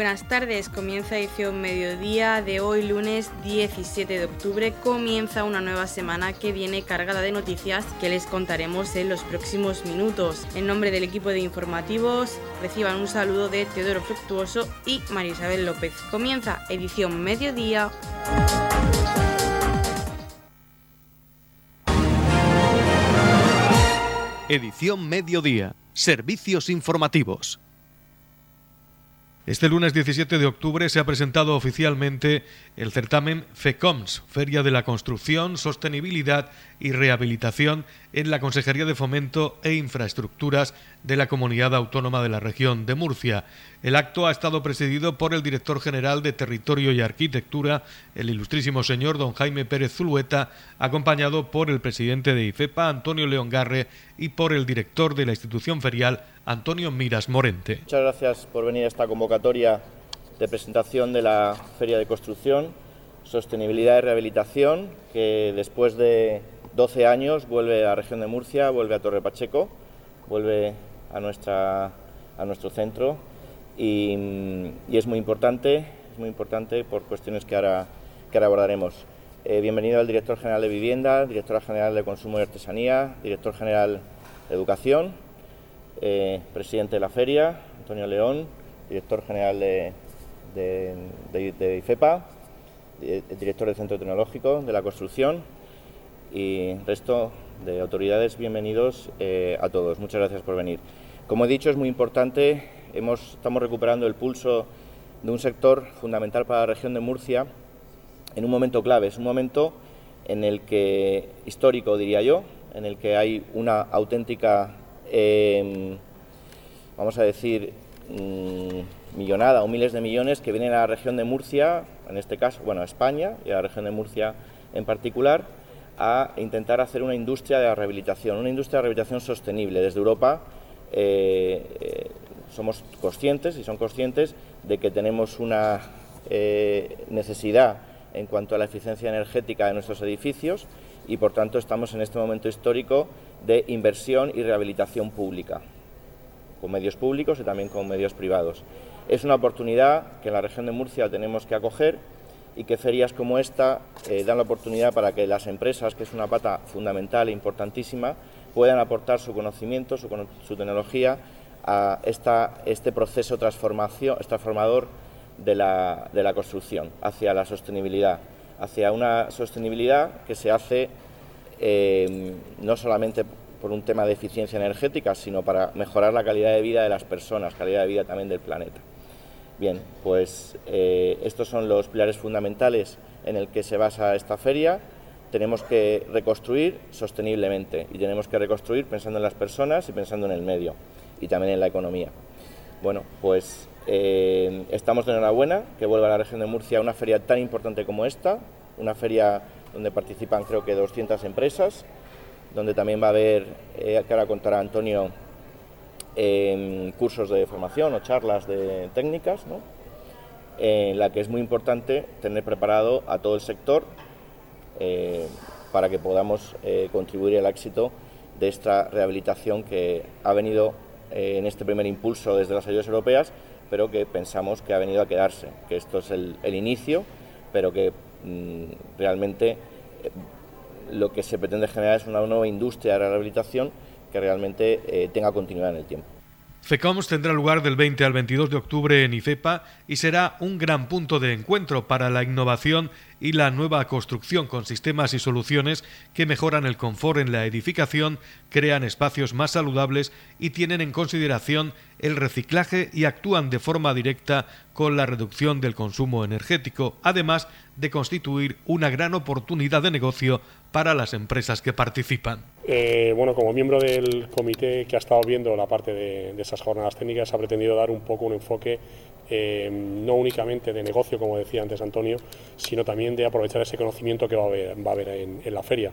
buenas tardes. Comienza edición mediodía de hoy, lunes 17 de octubre. Comienza una nueva semana que viene cargada de noticias que les contaremos en los próximos minutos. En nombre del equipo de informativos, reciban un saludo de Teodoro Fructuoso y María Isabel López. Comienza edición mediodía. Edición mediodía. Servicios informativos. Este lunes 17 de octubre se ha presentado oficialmente el certamen FECOMS, Feria de la Construcción, Sostenibilidad y Rehabilitación en la Consejería de Fomento e Infraestructuras de la Comunidad Autónoma de la Región de Murcia. El acto ha estado presidido por el director general de Territorio y Arquitectura, el ilustrísimo señor don Jaime Pérez Zulueta, acompañado por el presidente de IFEPA, Antonio León Garre, y por el director de la institución ferial, Antonio Miras Morente. Muchas gracias por venir a esta convocatoria de presentación de la Feria de Construcción, Sostenibilidad y Rehabilitación, que después de 12 años vuelve a la región de Murcia, vuelve a Torre Pacheco, vuelve a, nuestra, a nuestro centro y, es muy importante, es muy importante por cuestiones que ahora, que ahora abordaremos. Eh, bienvenido al director general de Vivienda, director general de Consumo y Artesanía, director general de Educación eh, presidente de la feria, Antonio León, director general de, de, IFEPA, director del Centro Tecnológico de la Construcción y resto de autoridades, bienvenidos eh, a todos. Muchas gracias por venir. Como he dicho, es muy importante, hemos, estamos recuperando el pulso de un sector fundamental para la región de Murcia en un momento clave, es un momento en el que, histórico diría yo, en el que hay una auténtica Em, vamos a decir, mm, millonada o miles de millones que vienen a la región de Murcia, en este caso, bueno, a España y a la región de Murcia en particular, a intentar hacer una industria de la rehabilitación, una industria de rehabilitación sostenible. Desde Europa eh, eh, somos conscientes y son conscientes de que tenemos una eh, necesidad en cuanto a la eficiencia energética de nuestros edificios y por tanto estamos en este momento histórico de inversión y rehabilitación pública, con medios públicos y también con medios privados. Es una oportunidad que en la región de Murcia tenemos que acoger y que ferias como esta eh, dan la oportunidad para que las empresas, que es una pata fundamental e importantísima, puedan aportar su conocimiento, su, tecnología a este proceso transformación, transformador de la, de la construcción hacia la sostenibilidad, hacia una sostenibilidad que se hace eh, no solamente por un tema de eficiencia energética, sino para mejorar la calidad de vida de las personas, calidad de vida también del planeta. Bien, pues eh, estos son los pilares fundamentales en el que se basa esta feria. Tenemos que reconstruir sosteniblemente y tenemos que reconstruir pensando en las personas y pensando en el medio y también en la economía. Bueno, pues eh, estamos de enhorabuena que vuelva a la región de Murcia una feria tan importante como esta, una feria donde participan creo que 200 empresas, donde también va a haber, eh, que ahora contará Antonio, cursos de formación o charlas de técnicas, en la que es muy importante tener preparado a todo el sector eh, para que podamos eh, contribuir al éxito de esta rehabilitación que ha venido en este primer impulso desde las ayudas europeas, pero que pensamos que ha venido a quedarse, que esto es el inicio, pero que Mm, realmente eh, lo que se pretende generar es una nueva industria de rehabilitación que realmente eh, tenga continuidad en el tiempo. FECOMS tendrá lugar del 20 al 22 de octubre en IFEPA y será un gran punto de encuentro para la innovación y la nueva construcción con sistemas y soluciones que mejoran el confort en la edificación, crean espacios más saludables y tienen en consideración el reciclaje y actúan de forma directa con la reducción del consumo energético, además de constituir una gran oportunidad de negocio para las empresas que participan. Eh, bueno, como miembro del comité que ha estado viendo la parte de, esas jornadas técnicas, ha pretendido dar un poco un enfoque eh, no únicamente de negocio, como decía antes Antonio, sino también de aprovechar ese conocimiento que va a haber, va a en, la feria.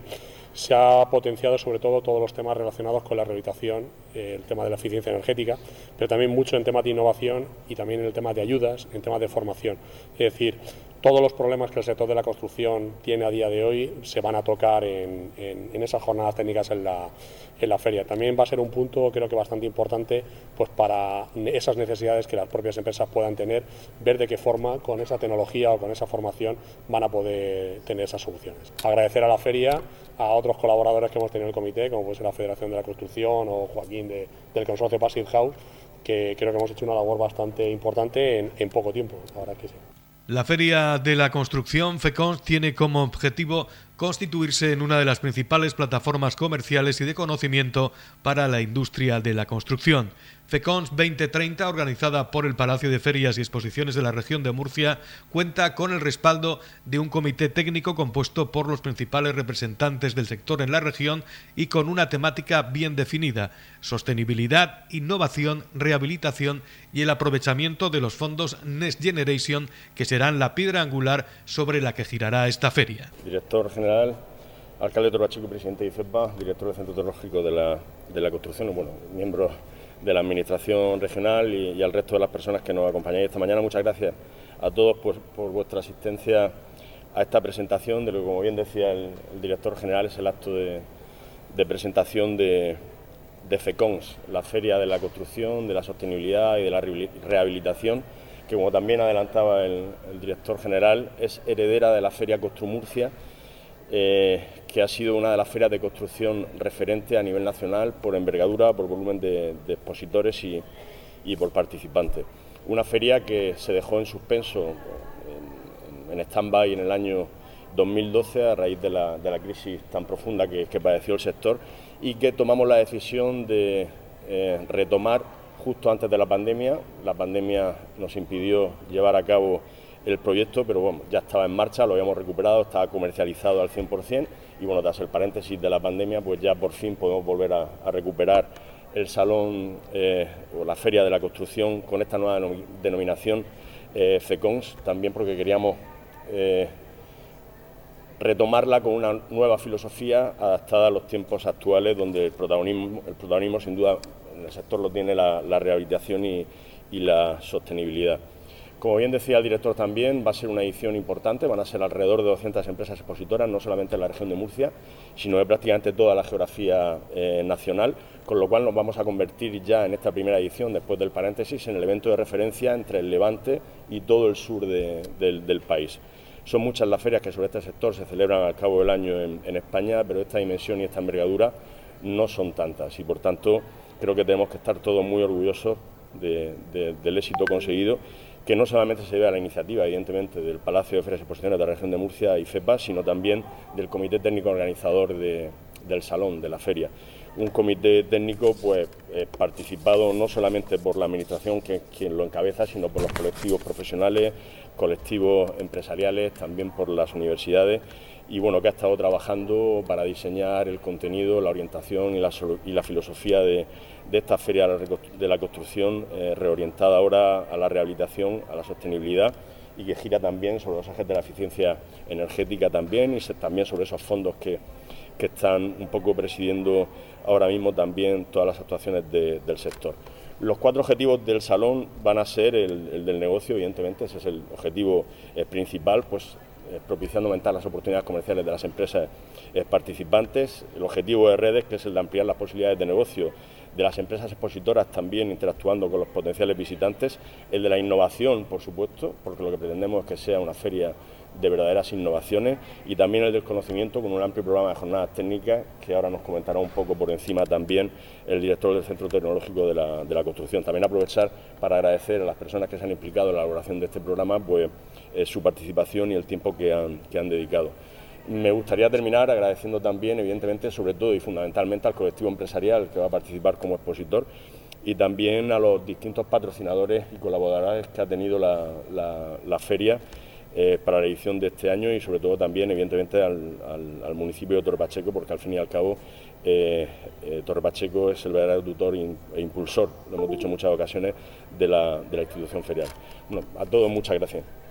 Se ha potenciado sobre todo todos los temas relacionados con la rehabilitación, eh, el tema de la eficiencia energética, pero también mucho en temas de innovación y también en el tema de ayudas, en temas de formación. Es decir, todos los problemas que el sector de la construcción tiene a día de hoy se van a tocar en, esas jornadas técnicas en la, feria. También va a ser un punto, creo que bastante importante, pues para esas necesidades que las propias empresas puedan tener, ver de qué forma con esa tecnología o con esa formación van a poder tener esas soluciones. Agradecer a la feria, a otros colaboradores que hemos tenido en el comité, como puede ser la Federación de la Construcción o Joaquín del consorcio Passive House, que creo que hemos hecho una labor bastante importante en, en poco tiempo. Ahora que sí. La Feria de la Construcción FECONS tiene como objetivo constituirse en una de las principales plataformas comerciales y de conocimiento para la industria de la construcción. FECONS 2030, organizada por el Palacio de Ferias y Exposiciones de la región de Murcia, cuenta con el respaldo de un comité técnico compuesto por los principales representantes del sector en la región y con una temática bien definida, sostenibilidad, innovación, rehabilitación y el aprovechamiento de los fondos Next Generation, que serán la piedra angular sobre la que girará esta feria. Alcalde Torbachico, presidente de IFEPA, director del Centro Tecnológico de la, Construcción, bueno, miembros de la Administración Regional y, al resto de las personas que nos acompañáis esta mañana. Muchas gracias a todos por, vuestra asistencia a esta presentación de lo que, como bien decía el, director general, es el acto de, presentación de, FECONS, la Feria de la Construcción, de la Sostenibilidad y de la Rehabilitación, que como también adelantaba el, el director general, es heredera de la Feria Construmurcia eh, que ha sido una de las ferias de construcción referente a nivel nacional por envergadura, por volumen de, expositores y, por participantes. Una feria que se dejó en suspenso, en, stand-by en el año 2012 a raíz de la, crisis tan profunda que, padeció el sector y que tomamos la decisión de eh, retomar justo antes de la pandemia. La pandemia nos impidió llevar a cabo el proyecto, pero bueno, ya estaba en marcha, lo habíamos recuperado, estaba comercializado al 100% y bueno, tras el paréntesis de la pandemia, pues ya por fin podemos volver a, recuperar el salón eh, o la feria de la construcción con esta nueva denominación eh, FECONS, también porque queríamos eh, retomarla con una nueva filosofía adaptada a los tiempos actuales, donde el protagonismo, el protagonismo sin duda en el sector lo tiene la, rehabilitación y la sostenibilidad. Como bien decía el director también, va a ser una edición importante, van a ser alrededor de 200 empresas expositoras, no solamente en la región de Murcia, sino de prácticamente toda la geografía eh, nacional, con lo cual nos vamos a convertir ya en esta primera edición, después del paréntesis, en el evento de referencia entre el Levante y todo el sur del, país. Son muchas las ferias que sobre este sector se celebran al cabo del año en, España, pero esta dimensión y esta envergadura no son tantas y por tanto creo que tenemos que estar todos muy orgullosos del éxito conseguido que no solamente se debe a la iniciativa, evidentemente, del Palacio de Ferias y Exposiciones de la región de Murcia y FEPA, sino también del Comité Técnico Organizador del Salón, de la feria. Un comité técnico pues, eh, participado no solamente por la Administración, que quien lo encabeza, sino por los colectivos profesionales, colectivos empresariales, también por las universidades y bueno, que ha estado trabajando para diseñar el contenido, la orientación y la, filosofía de, esta feria de la construcción eh, reorientada ahora a la rehabilitación, a la sostenibilidad y que gira también sobre los ejes de la eficiencia energética también y también sobre esos fondos que, están un poco presidiendo ahora mismo también todas las actuaciones del sector. Los cuatro objetivos del salón van a ser el, del negocio, evidentemente, ese es el objetivo eh, principal, pues eh, propiciando aumentar las oportunidades comerciales de las empresas participantes. El objetivo de redes, que es el de ampliar las posibilidades de negocio de las empresas expositoras también interactuando con los potenciales visitantes. El de la innovación, por supuesto, porque lo que pretendemos es que sea una feria de verdaderas innovaciones y también el del conocimiento con un amplio programa de jornadas técnicas que ahora nos comentará un poco por encima también el director del Centro Tecnológico de la, de la Construcción. También aprovechar para agradecer a las personas que se han implicado en la elaboración de este programa pues, eh, su participación y el tiempo que han, que han dedicado. Me gustaría terminar agradeciendo también, evidentemente, sobre todo y fundamentalmente al colectivo empresarial que va a participar como expositor y también a los distintos patrocinadores y colaboradores que ha tenido la, feria eh, para la edición de este año y sobre todo también evidentemente al, municipio de Torre Pacheco porque al fin y al cabo eh, eh, Torre Pacheco es el verdadero tutor e impulsor, lo hemos dicho en muchas ocasiones, de la, de la institución ferial. a todos muchas gracias.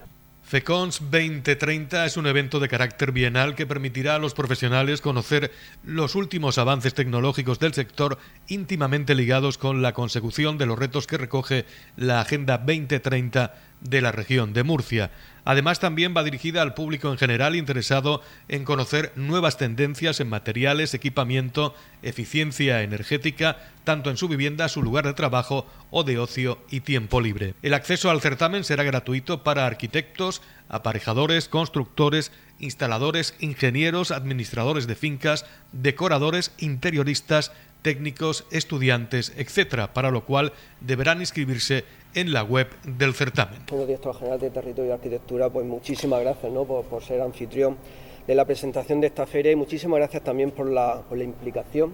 FECONS 2030 es un evento de carácter bienal que permitirá a los profesionales conocer los últimos avances tecnológicos del sector íntimamente ligados con la consecución de los retos que recoge la Agenda 2030 de la región de Murcia. Además, también va dirigida al público en general interesado en conocer nuevas tendencias en materiales, equipamiento, eficiencia energética, tanto en su vivienda, su lugar de trabajo o de ocio y tiempo libre. El acceso al certamen será gratuito para arquitectos, aparejadores, constructores, instaladores, ingenieros, administradores de fincas, decoradores, interioristas, técnicos, estudiantes, etcétera, para lo cual deberán inscribirse en la web del certamen. Como director general de Territorio y Arquitectura, pues muchísimas gracias ¿no? por, ser anfitrión de la presentación de esta feria y muchísimas gracias también por la, por implicación,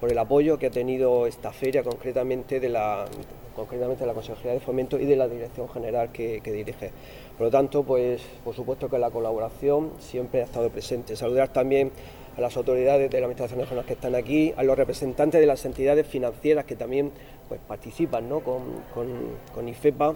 por el apoyo que ha tenido esta feria concretamente de la, concretamente de la Consejería de Fomento y de la Dirección General que, que dirige. Por lo tanto, pues por supuesto que la colaboración siempre ha estado presente. Saludar también a las autoridades de la Administración Regional que están aquí, a los representantes de las entidades financieras que también pues, participan ¿no? con, con, con IFEPA,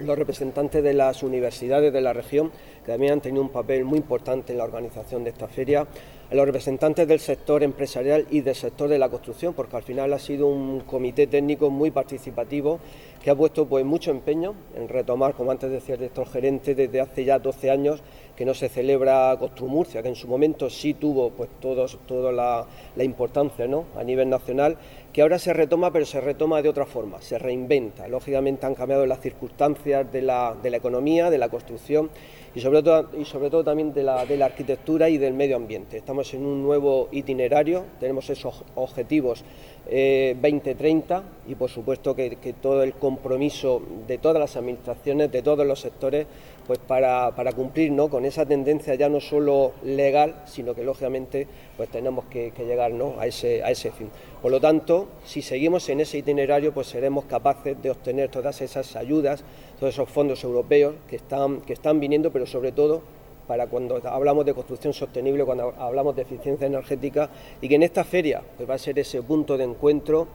los representantes de las universidades de la región, que también han tenido un papel muy importante en la organización de esta feria, a los representantes del sector empresarial y del sector de la construcción, porque al final ha sido un comité técnico muy participativo que ha puesto pues, mucho empeño en retomar, como antes decía el director gerente, desde hace ya 12 años que no se celebra Construmurcia, que en su momento sí tuvo pues, toda la, importancia ¿no? a nivel nacional, que ahora se retoma, pero se retoma de otra forma, se reinventa. Lógicamente han cambiado las circunstancias de la, de la economía, de la construcción y sobre todo, y sobre todo también de la, de la arquitectura y del medio ambiente. Estamos en un nuevo itinerario, tenemos esos objetivos 2030 eh, y por supuesto que, todo el compromiso de todas las administraciones, de todos los sectores, pues para, cumplir ¿no? con esa tendencia ya no solo legal, sino que lógicamente pues tenemos que, llegar a, ese, a ese fin. Por lo tanto, si seguimos en ese itinerario, pues seremos capaces de obtener todas esas ayudas, todos esos fondos europeos que están, que están viniendo, pero sobre todo para cuando hablamos de construcción sostenible, cuando hablamos de eficiencia energética y que en esta feria pues va a ser ese punto de encuentro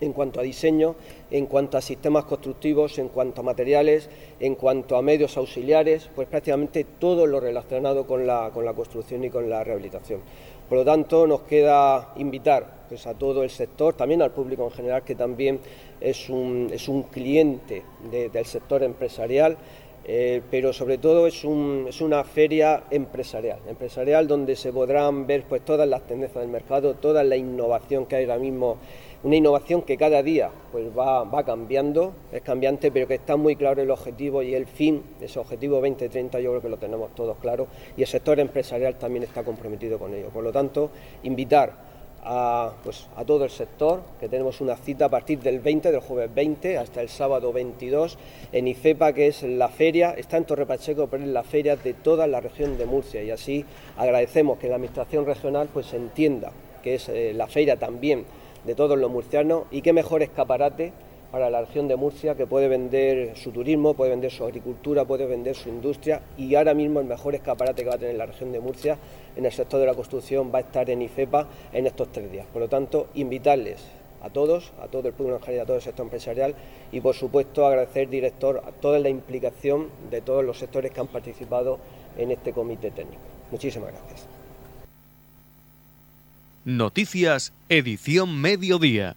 en cuanto a diseño, en cuanto a sistemas constructivos, en cuanto a materiales, en cuanto a medios auxiliares, pues prácticamente todo lo relacionado con la, con la construcción y con la rehabilitación. Por lo tanto, nos queda invitar pues, a todo el sector, también al público en general, que también es un, es un cliente del sector empresarial, eh, pero sobre todo es, una feria empresarial, empresarial donde se podrán ver pues todas las tendencias del mercado, toda la innovación que hay ahora mismo, una innovación que cada día pues va, va cambiando, es cambiante, pero que está muy claro el objetivo y el fin, ese objetivo 2030 yo creo que lo tenemos todos claro y el sector empresarial también está comprometido con ello. Por lo tanto, invitar a, pues, a todo el sector, que tenemos una cita a partir del 20, del jueves 20 hasta el sábado 22 en IFEPA, que es la feria, está en Torre Pacheco, pero es la feria de toda la región de Murcia. Y así agradecemos que la Administración Regional pues entienda que es eh, la feria también de todos los murcianos y qué mejor escaparate para la región de Murcia que puede vender su turismo, puede vender su agricultura, puede vender su industria y ahora mismo el mejor escaparate que va a tener la región de Murcia en el sector de la construcción va a estar en IFEPA en estos tres días. Por lo tanto, invitarles a todos, a todo el público en general, a todo el sector empresarial y por supuesto agradecer, director, a toda la implicación de todos los sectores que han participado en este comité técnico. Muchísimas gracias. Noticias, edición mediodía.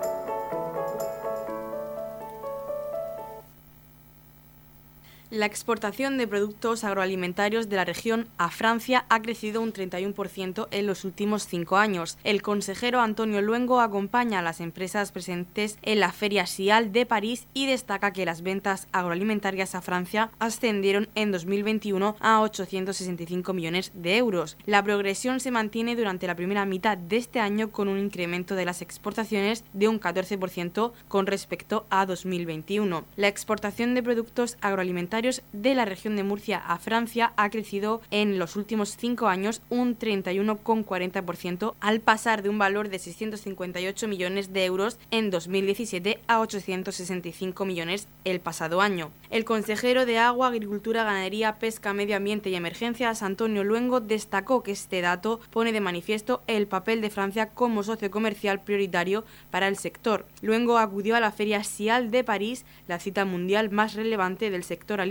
La exportación de productos agroalimentarios de la región a Francia ha crecido un 31% en los últimos cinco años. El consejero Antonio Luengo acompaña a las empresas presentes en la Feria SIAL de París y destaca que las ventas agroalimentarias a Francia ascendieron en 2021 a 865 millones de euros. La progresión se mantiene durante la primera mitad de este año con un incremento de las exportaciones de un 14% con respecto a 2021. La exportación de productos agroalimentarios de la región de Murcia a Francia ha crecido en los últimos cinco años un 31,40% al pasar de un valor de 658 millones de euros en 2017 a 865 millones el pasado año. El consejero de Agua, Agricultura, Ganadería, Pesca, Medio Ambiente y Emergencias, Antonio Luengo, destacó que este dato pone de manifiesto el papel de Francia como socio comercial prioritario para el sector. Luengo acudió a la Feria Sial de París, la cita mundial más relevante del sector alimentario,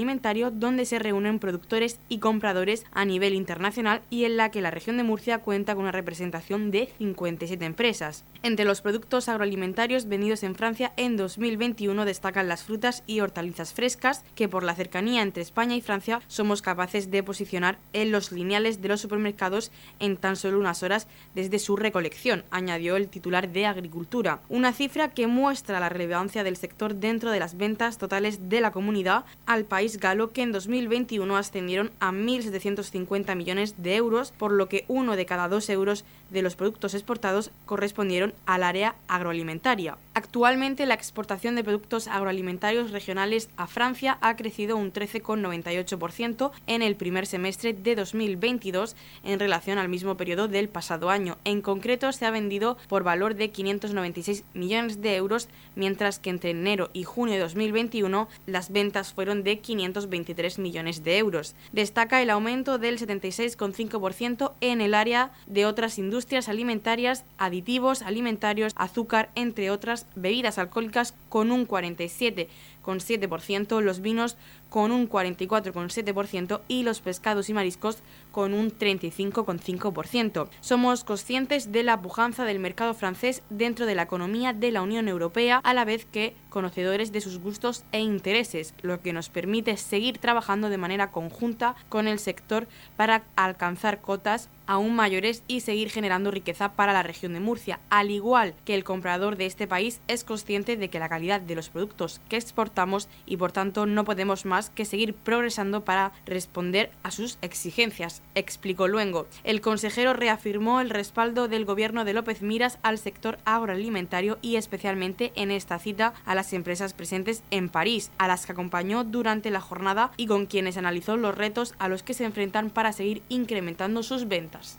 donde se reúnen productores y compradores a nivel internacional y en la que la región de Murcia cuenta con una representación de 57 empresas. Entre los productos agroalimentarios vendidos en Francia en 2021 destacan las frutas y hortalizas frescas, que por la cercanía entre España y Francia somos capaces de posicionar en los lineales de los supermercados en tan solo unas horas desde su recolección, añadió el titular de Agricultura, una cifra que muestra la relevancia del sector dentro de las ventas totales de la comunidad al país galo que en 2021 ascendieron a 1.750 millones de euros, por lo que uno de cada dos euros de los productos exportados correspondieron al área agroalimentaria. Actualmente la exportación de productos agroalimentarios regionales a Francia ha crecido un 13,98% en el primer semestre de 2022 en relación al mismo periodo del pasado año. En concreto se ha vendido por valor de 596 millones de euros, mientras que entre enero y junio de 2021 las ventas fueron de 523 millones de euros. Destaca el aumento del 76,5% en el área de otras industrias alimentarias, aditivos alimentarios, azúcar, entre otras bebidas alcohólicas con un 47,7%, los vinos con un 44,7% y los pescados y mariscos con un 35,5%. Somos conscientes de la pujanza del mercado francés dentro de la economía de la Unión Europea, a la vez que conocedores de sus gustos e intereses, lo que nos permite seguir trabajando de manera conjunta con el sector para alcanzar cotas aún mayores y seguir generando riqueza para la región de Murcia, al igual que el comprador de este país es consciente de que la calidad de los productos que exportamos y por tanto no podemos más que seguir progresando para responder a sus exigencias, explicó Luengo. El consejero reafirmó el respaldo del gobierno de López Miras al sector agroalimentario y especialmente en esta cita a las empresas presentes en París, a las que acompañó durante la jornada y con quienes analizó los retos a los que se enfrentan para seguir incrementando sus ventas.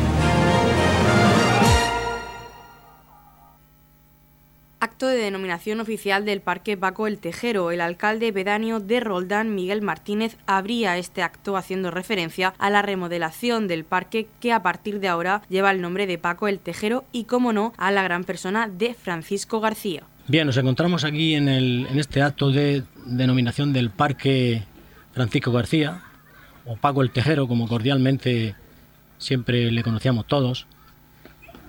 De denominación oficial del Parque Paco el Tejero. El alcalde pedáneo de Roldán, Miguel Martínez, abría este acto haciendo referencia a la remodelación del parque que a partir de ahora lleva el nombre de Paco el Tejero y, como no, a la gran persona de Francisco García. Bien, nos encontramos aquí en este acto de denominación del Parque Francisco García, o Paco el Tejero, como cordialmente siempre le conocíamos todos.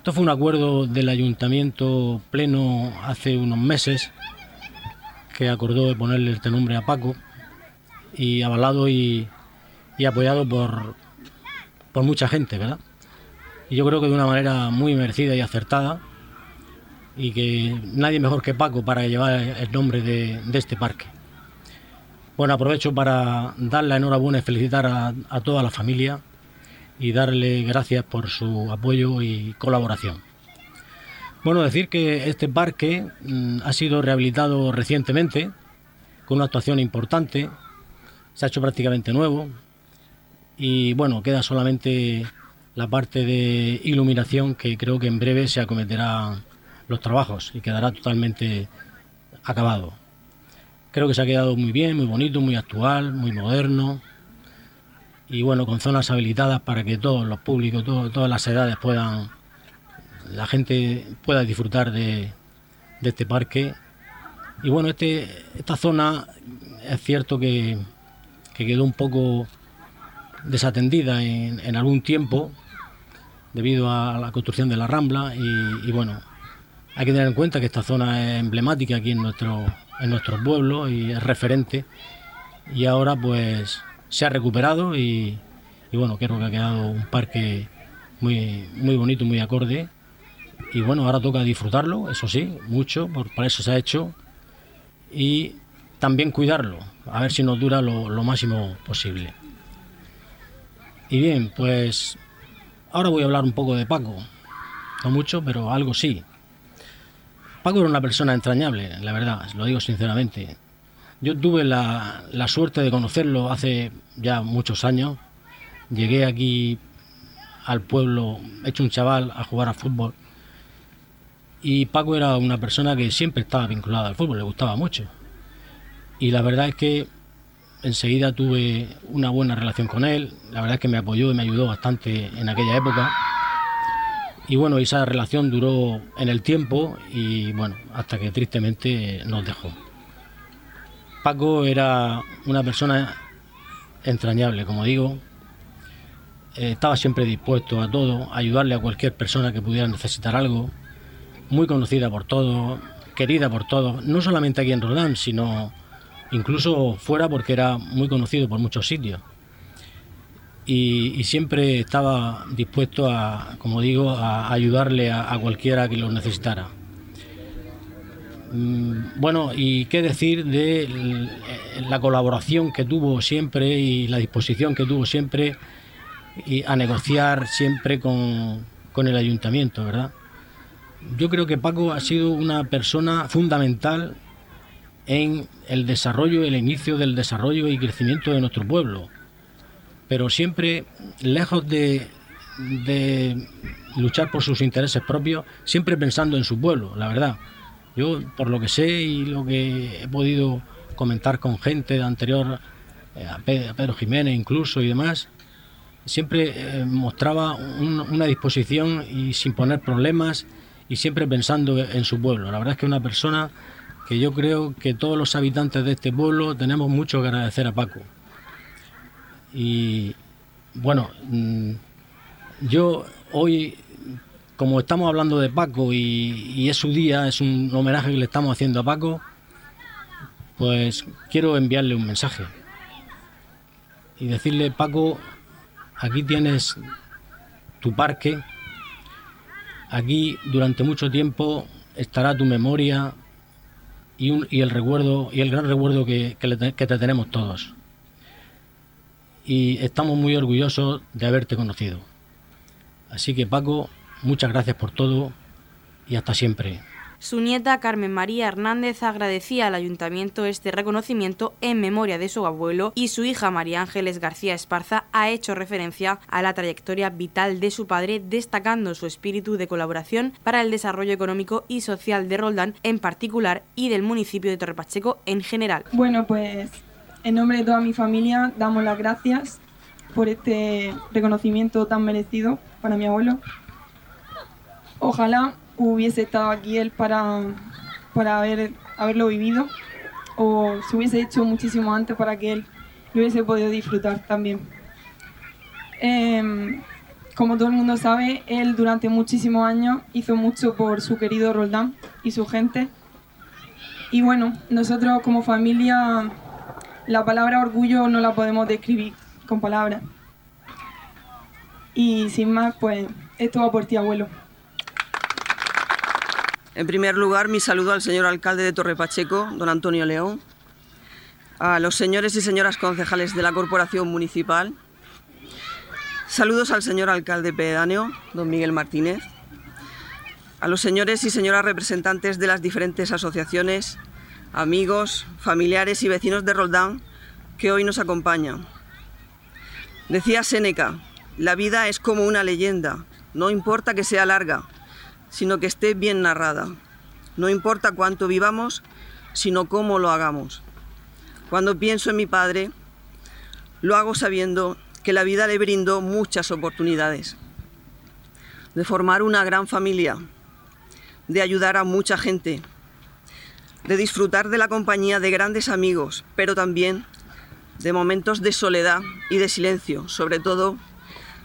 Esto fue un acuerdo del ayuntamiento pleno hace unos meses que acordó de ponerle este nombre a Paco y avalado y, apoyado por, por mucha gente, ¿verdad? Y yo creo que de una manera muy merecida y acertada y que nadie mejor que Paco para llevar el nombre de, este parque. Bueno, aprovecho para dar la enhorabuena y felicitar a, a toda la familia y darle gracias por su apoyo y colaboración. Bueno, decir que este parque mm, ha sido rehabilitado recientemente con una actuación importante, se ha hecho prácticamente nuevo y bueno, queda solamente la parte de iluminación que creo que en breve se acometerá los trabajos y quedará totalmente acabado. Creo que se ha quedado muy bien, muy bonito, muy actual, muy moderno, y bueno, con zonas habilitadas para que todos los públicos, todas las edades puedan, la gente pueda disfrutar de, este parque. Y bueno, este, esta zona es cierto que, quedó un poco desatendida en, algún tiempo debido a la construcción de la Rambla y, bueno, hay que tener en cuenta que esta zona es emblemática aquí en nuestro, en nuestro pueblo y es referente y ahora pues se ha recuperado y, bueno, creo que ha quedado un parque muy, muy bonito, muy acorde. Y bueno, ahora toca disfrutarlo, eso sí, mucho, por, para eso se ha hecho. Y también cuidarlo, a ver si nos dura lo, lo máximo posible. Y bien, pues ahora voy a hablar un poco de Paco. No mucho, pero algo sí. Paco era una persona entrañable, la verdad, lo digo sinceramente. Yo tuve la, la suerte de conocerlo hace ya muchos años. Llegué aquí al pueblo, hecho un chaval, a jugar a fútbol. Y Paco era una persona que siempre estaba vinculada al fútbol, le gustaba mucho. Y la verdad es que enseguida tuve una buena relación con él. La verdad es que me apoyó y me ayudó bastante en aquella época. Y bueno, esa relación duró en el tiempo y bueno, hasta que tristemente nos dejó. Paco era una persona entrañable, como digo, eh, estaba siempre dispuesto a todo, a ayudarle a cualquier persona que pudiera necesitar algo, muy conocida por todos, querida por todos, no solamente aquí en Roldán, sino incluso fuera porque era muy conocido por muchos sitios. Y, siempre estaba dispuesto a, como digo, a ayudarle a cualquiera que lo necesitara. Mm, Bueno, y qué decir de la colaboración que tuvo siempre y la disposición que tuvo siempre a negociar siempre con, con el ayuntamiento, ¿verdad? Yo creo que Paco ha sido una persona fundamental en el desarrollo, el inicio del desarrollo y crecimiento de nuestro pueblo, pero siempre lejos de, de luchar por sus intereses propios, siempre pensando en su pueblo, la verdad. Yo, por lo que sé y lo que he podido comentar con gente de anterior, eh, a Pe- a Pedro Jiménez incluso y demás, siempre eh, mostraba un- una disposición y sin poner problemas y siempre pensando en su pueblo. La verdad es que una persona que yo creo que todos los habitantes de este pueblo tenemos mucho que agradecer a Paco. Y bueno, mm, yo hoy, como estamos hablando de Paco y, es su día, es un homenaje que le estamos haciendo a Paco, pues quiero enviarle un mensaje y decirle, Paco, aquí tienes tu parque, aquí durante mucho tiempo estará tu memoria y, el recuerdo y el gran recuerdo que, que te tenemos todos. Y estamos muy orgullosos de haberte conocido. Así que Paco, muchas gracias por todo y hasta siempre. Su nieta Carmen María Hernández agradecía al ayuntamiento este reconocimiento en memoria de su abuelo y su hija María Ángeles García Esparza ha hecho referencia a la trayectoria vital de su padre, destacando su espíritu de colaboración para el desarrollo económico y social de Roldán en particular y del municipio de Torrepacheco en general. Bueno, pues en nombre de toda mi familia damos las gracias por este reconocimiento tan merecido para mi abuelo. Ojalá hubiese estado aquí él para, para haber, haberlo vivido o se hubiese hecho muchísimo antes para que él lo hubiese podido disfrutar también. Em, como todo el mundo sabe, él durante muchísimos años hizo mucho por su querido Roldán y su gente. Y bueno, nosotros como familia la palabra orgullo no la podemos describir con palabras. Y sin más, pues esto va por ti, abuelo. En primer lugar, mi saludo al señor alcalde de Torre Pacheco, don Antonio León, a los señores y señoras concejales de la Corporación Municipal, saludos al señor alcalde pedáneo, don Miguel Martínez, a los señores y señoras representantes de las diferentes asociaciones, amigos, familiares y vecinos de Roldán que hoy nos acompañan. Decía Séneca, la vida es como una leyenda, no importa que sea larga, sino que esté bien narrada. No importa cuánto vivamos, sino cómo lo hagamos. Cuando pienso en mi padre, lo hago sabiendo que la vida le brindó muchas oportunidades. De formar una gran familia, de ayudar a mucha gente, de disfrutar de la compañía de grandes amigos, pero también de momentos de soledad y de silencio, sobre todo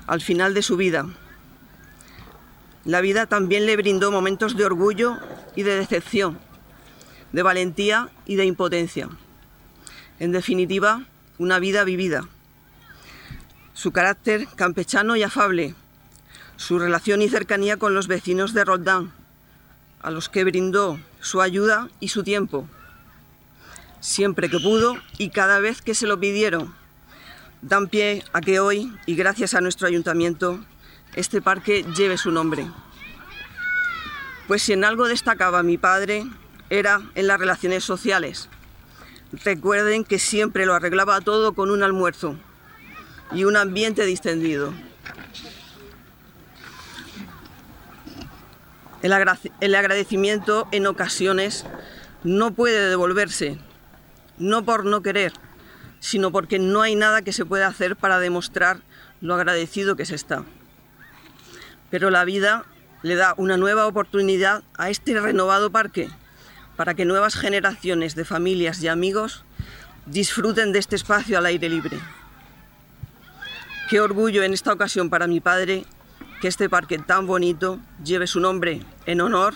al final de su vida, la vida también le brindó momentos de orgullo y de decepción, de valentía y de impotencia. En definitiva, una vida vivida. su carácter campechano y afable, su relación y cercanía con los vecinos de Roldán, a los que brindó su ayuda y su tiempo, siempre que pudo y cada vez que se lo pidieron. Dan pie a que hoy, y gracias a nuestro ayuntamiento, este parque lleve su nombre. Pues si en algo destacaba mi padre, era en las relaciones sociales. Recuerden que siempre lo arreglaba todo con un almuerzo y un ambiente distendido. El, agradecimiento en ocasiones no puede devolverse, no por no querer, sino porque no hay nada que se pueda hacer para demostrar lo agradecido que se está. Pero la vida le da una nueva oportunidad a este renovado parque para que nuevas generaciones de familias y amigos disfruten de este espacio al aire libre. Qué orgullo en esta ocasión para mi padre que este parque tan bonito lleve su nombre en honor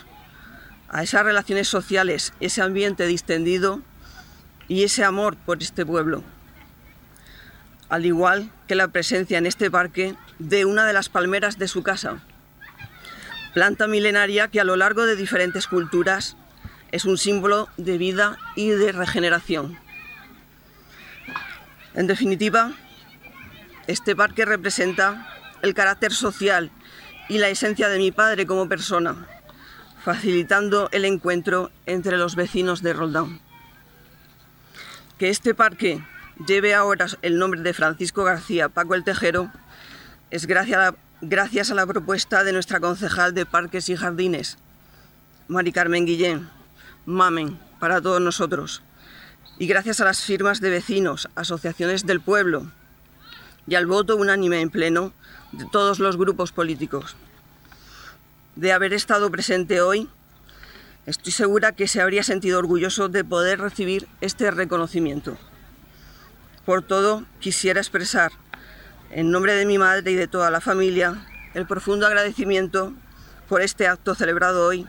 a esas relaciones sociales, ese ambiente distendido y ese amor por este pueblo. Al igual que la presencia en este parque de una de las palmeras de su casa, planta milenaria que a lo largo de diferentes culturas es un símbolo de vida y de regeneración. En definitiva, este parque representa el carácter social y la esencia de mi padre como persona, facilitando el encuentro entre los vecinos de Roldán. Que este parque lleve ahora el nombre de Francisco García Paco el Tejero es gracias a la, gracias a la propuesta de nuestra concejal de Parques y Jardines, Mari Carmen Guillén, Mamen, para todos nosotros, y gracias a las firmas de vecinos, asociaciones del pueblo y al voto unánime en pleno de todos los grupos políticos. De haber estado presente hoy, estoy segura que se habría sentido orgulloso de poder recibir este reconocimiento. Por todo, quisiera expresar, en nombre de mi madre y de toda la familia, el profundo agradecimiento por este acto celebrado hoy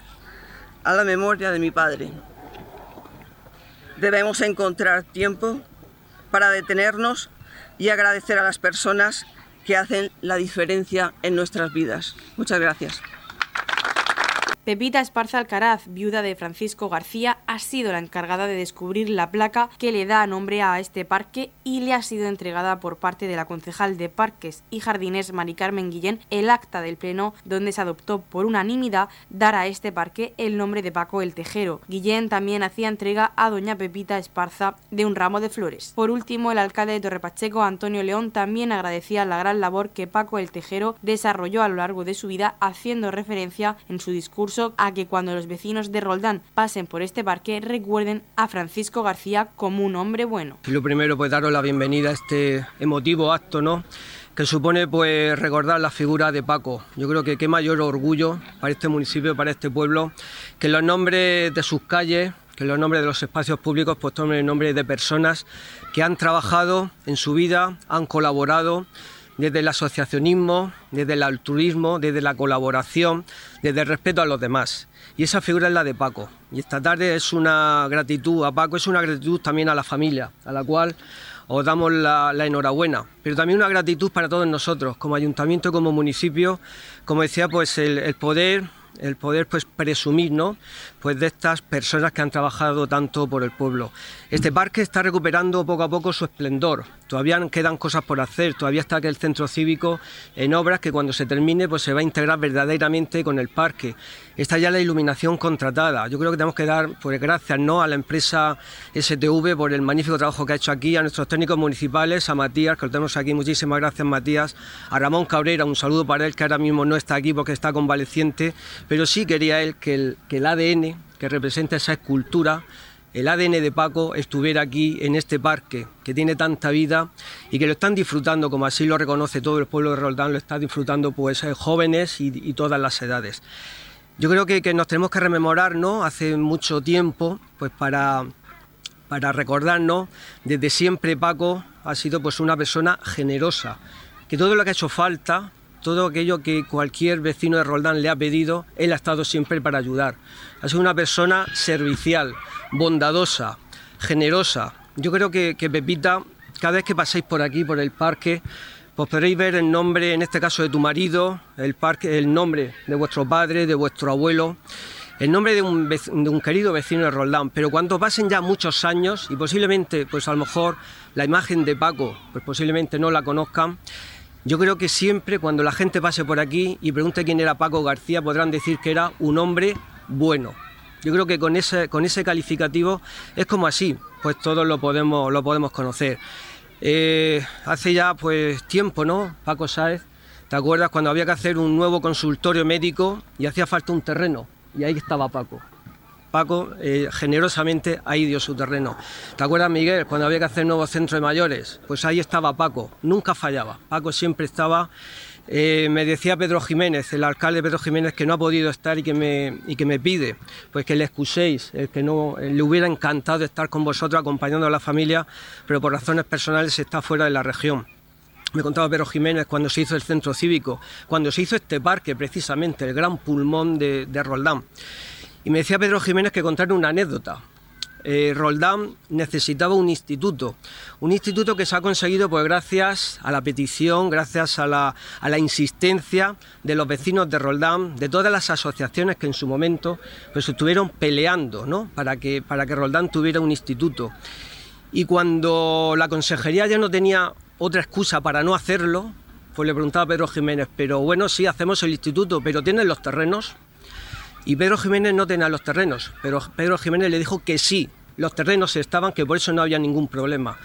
a la memoria de mi padre. Debemos encontrar tiempo para detenernos y agradecer a las personas que hacen la diferencia en nuestras vidas. Muchas gracias. Pepita Esparza Alcaraz, viuda de Francisco García, ha sido la encargada de descubrir la placa que le da nombre a este parque y le ha sido entregada por parte de la concejal de Parques y Jardines Mari Carmen Guillén el acta del Pleno donde se adoptó por unanimidad dar a este parque el nombre de Paco el Tejero. Guillén también hacía entrega a doña Pepita Esparza de un ramo de flores. Por último, el alcalde de Torrepacheco, Antonio León, también agradecía la gran labor que Paco el Tejero desarrolló a lo largo de su vida haciendo referencia en su discurso a que cuando los vecinos de Roldán pasen por este parque recuerden a Francisco García como un hombre bueno. Lo primero, pues daros la bienvenida a este emotivo acto, ¿no? que supone pues recordar la figura de Paco. Yo creo que qué mayor orgullo para este municipio, para este pueblo, que los nombres de sus calles, que los nombres de los espacios públicos pues tomen el nombre de personas que han trabajado en su vida, han colaborado desde el asociacionismo, desde el altruismo, desde la colaboración, desde el respeto a los demás. Y esa figura es la de Paco. Y esta tarde es una gratitud a Paco, es una gratitud también a la familia, a la cual os damos la, enhorabuena, pero también una gratitud para todos nosotros, como ayuntamiento, como municipio, como decía, pues el, el poder el poder pues presumir ¿no? Pues de estas personas que han trabajado tanto por el pueblo. Este parque está recuperando poco a poco su esplendor. Todavía quedan cosas por hacer, todavía está aquel centro cívico en obras que cuando se termine pues se va a integrar verdaderamente con el parque. Está ya la iluminación contratada. Yo creo que tenemos que dar pues gracias ¿no? a la empresa STV por el magnífico trabajo que ha hecho aquí, a nuestros técnicos municipales, a Matías, que lo tenemos aquí, muchísimas gracias Matías, a Ramón Cabrera, un saludo para él que ahora mismo no está aquí porque está convaleciente, pero sí quería él que el, que el ADN que representa esa escultura, el ADN de Paco estuviera aquí en este parque que tiene tanta vida y que lo están disfrutando, como así lo reconoce todo el pueblo de Roldán, lo está disfrutando pues eh, jóvenes y, todas las edades. Yo creo que, nos tenemos que rememorar, ¿no? Hace mucho tiempo, pues para, para recordarnos, desde siempre Paco ha sido pues una persona generosa, que todo lo que ha hecho falta, todo aquello que cualquier vecino de Roldán le ha pedido, él ha estado siempre para ayudar. Ha sido una persona servicial, bondadosa, generosa. Yo creo que, Pepita, cada vez que pasáis por aquí, por el parque, pues podréis ver el nombre, en este caso de tu marido, el, parque, el nombre de vuestro padre, de vuestro abuelo, el nombre de un, de un, querido vecino de Roldán, pero cuando pasen ya muchos años y posiblemente, pues a lo mejor la imagen de Paco, pues posiblemente no la conozcan, yo creo que siempre cuando la gente pase por aquí y pregunte quién era Paco García, podrán decir que era un hombre bueno. Yo creo que con ese, con ese calificativo es como así, pues todos lo podemos, lo podemos conocer. Eh, hace ya pues tiempo, ¿no? Paco Sáez, ¿te acuerdas cuando había que hacer un nuevo consultorio médico y hacía falta un terreno? Y ahí estaba Paco. Paco eh, generosamente ahí dio su terreno. ¿Te acuerdas, Miguel, cuando había que hacer nuevo centro de mayores? Pues ahí estaba Paco, nunca fallaba. Paco siempre estaba. Eh, me decía Pedro Jiménez, el alcalde Pedro Jiménez, que no ha podido estar y que me, y que me pide pues que le excuséis, que no le hubiera encantado estar con vosotros acompañando a la familia, pero por razones personales está fuera de la región. Me contaba Pedro Jiménez cuando se hizo el centro cívico, cuando se hizo este parque precisamente, el gran pulmón de Roldán. Y me decía Pedro Jiménez que contar una anécdota. Eh, Roldán necesitaba un instituto, un instituto que se ha conseguido pues gracias a la petición, gracias a la, a la, insistencia de los vecinos de Roldán, de todas las asociaciones que en su momento pues estuvieron peleando ¿no? para, que, para que Roldán tuviera un instituto. Y cuando la consejería ya no tenía otra excusa para no hacerlo, pues le preguntaba a Pedro Jiménez, pero bueno, sí, hacemos el instituto, pero ¿tienen los terrenos? Y Pedro Jiménez no tenía los terrenos, pero Pedro Jiménez le dijo que sí, los terrenos estaban, que por eso no había ningún problema.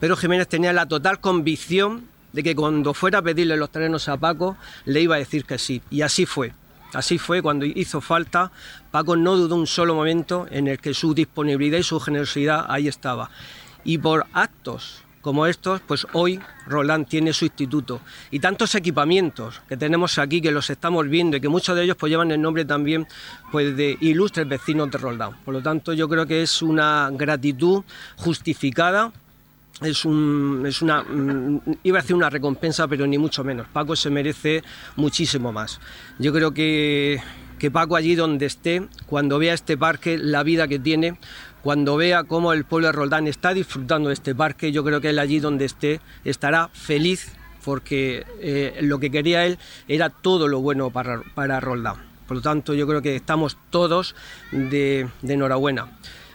Pedro Jiménez tenía la total convicción de que cuando fuera a pedirle los terrenos a Paco, le iba a decir que sí. Y así fue. Así fue cuando hizo falta. Paco no dudó un solo momento en el que su disponibilidad y su generosidad ahí estaba. Y por actos como estos, pues hoy Roland tiene su instituto y tantos equipamientos que tenemos aquí que los estamos viendo y que muchos de ellos pues llevan el nombre también pues de ilustres vecinos de Roldán. Por lo tanto, yo creo que es una gratitud justificada es, un, es una, mm, iba a decir una recompensa, pero ni mucho menos. Paco se merece muchísimo más. Yo creo que, que Paco allí donde esté, cuando vea este parque, la vida que tiene, cuando vea cómo el pueblo de Roldán está disfrutando de este parque, yo creo que él allí donde esté estará feliz porque eh, lo que quería él era todo lo bueno para, para Roldán. Por lo tanto, yo creo que estamos todos de, de enhorabuena.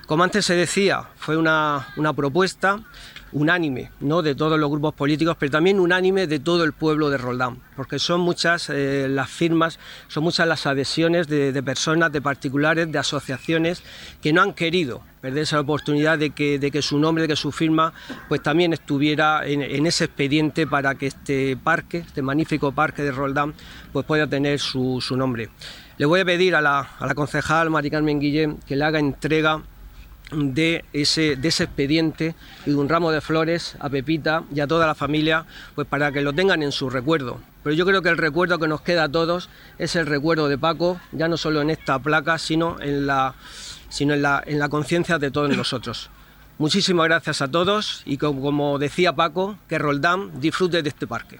Como antes se decía, fue una, una propuesta unánime ¿no? de todos los grupos políticos, pero también unánime de todo el pueblo de Roldán, porque son muchas eh, las firmas, son muchas las adhesiones de, personas, de particulares, de asociaciones que no han querido perderse la oportunidad de que, de que su nombre, de que su firma, pues también estuviera en, en, ese expediente para que este parque, este magnífico parque de Roldán, pues pueda tener su, su nombre. Le voy a pedir a la, a la concejal Mari Carmen Guillén que le haga entrega de ese, de ese expediente y de un ramo de flores a Pepita y a toda la familia, pues para que lo tengan en su recuerdo. Pero yo creo que el recuerdo que nos queda a todos es el recuerdo de Paco, ya no solo en esta placa, sino en la, sino en la, en la conciencia de todos nosotros. Muchísimas gracias a todos y como, como decía Paco, que Roldán disfrute de este parque.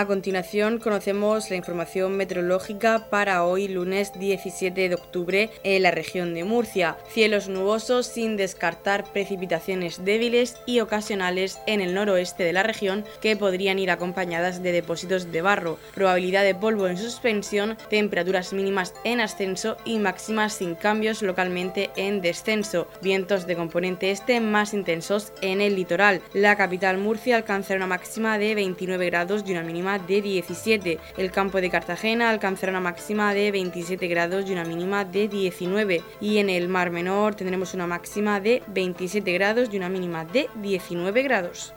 A continuación conocemos la información meteorológica para hoy lunes 17 de octubre en la región de Murcia. Cielos nubosos sin descartar precipitaciones débiles y ocasionales en el noroeste de la región que podrían ir acompañadas de depósitos de barro. Probabilidad de polvo en suspensión, temperaturas mínimas en ascenso y máximas sin cambios localmente en descenso. Vientos de componente este más intensos en el litoral. La capital Murcia alcanzará una máxima de 29 grados y una mínima de 17. El campo de Cartagena alcanzará una máxima de 27 grados y una mínima de 19. Y en el Mar Menor tendremos una máxima de 27 grados y una mínima de 19 grados.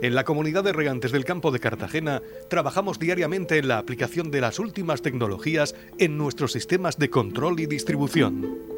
En la comunidad de regantes del campo de Cartagena trabajamos diariamente en la aplicación de las últimas tecnologías en nuestros sistemas de control y distribución.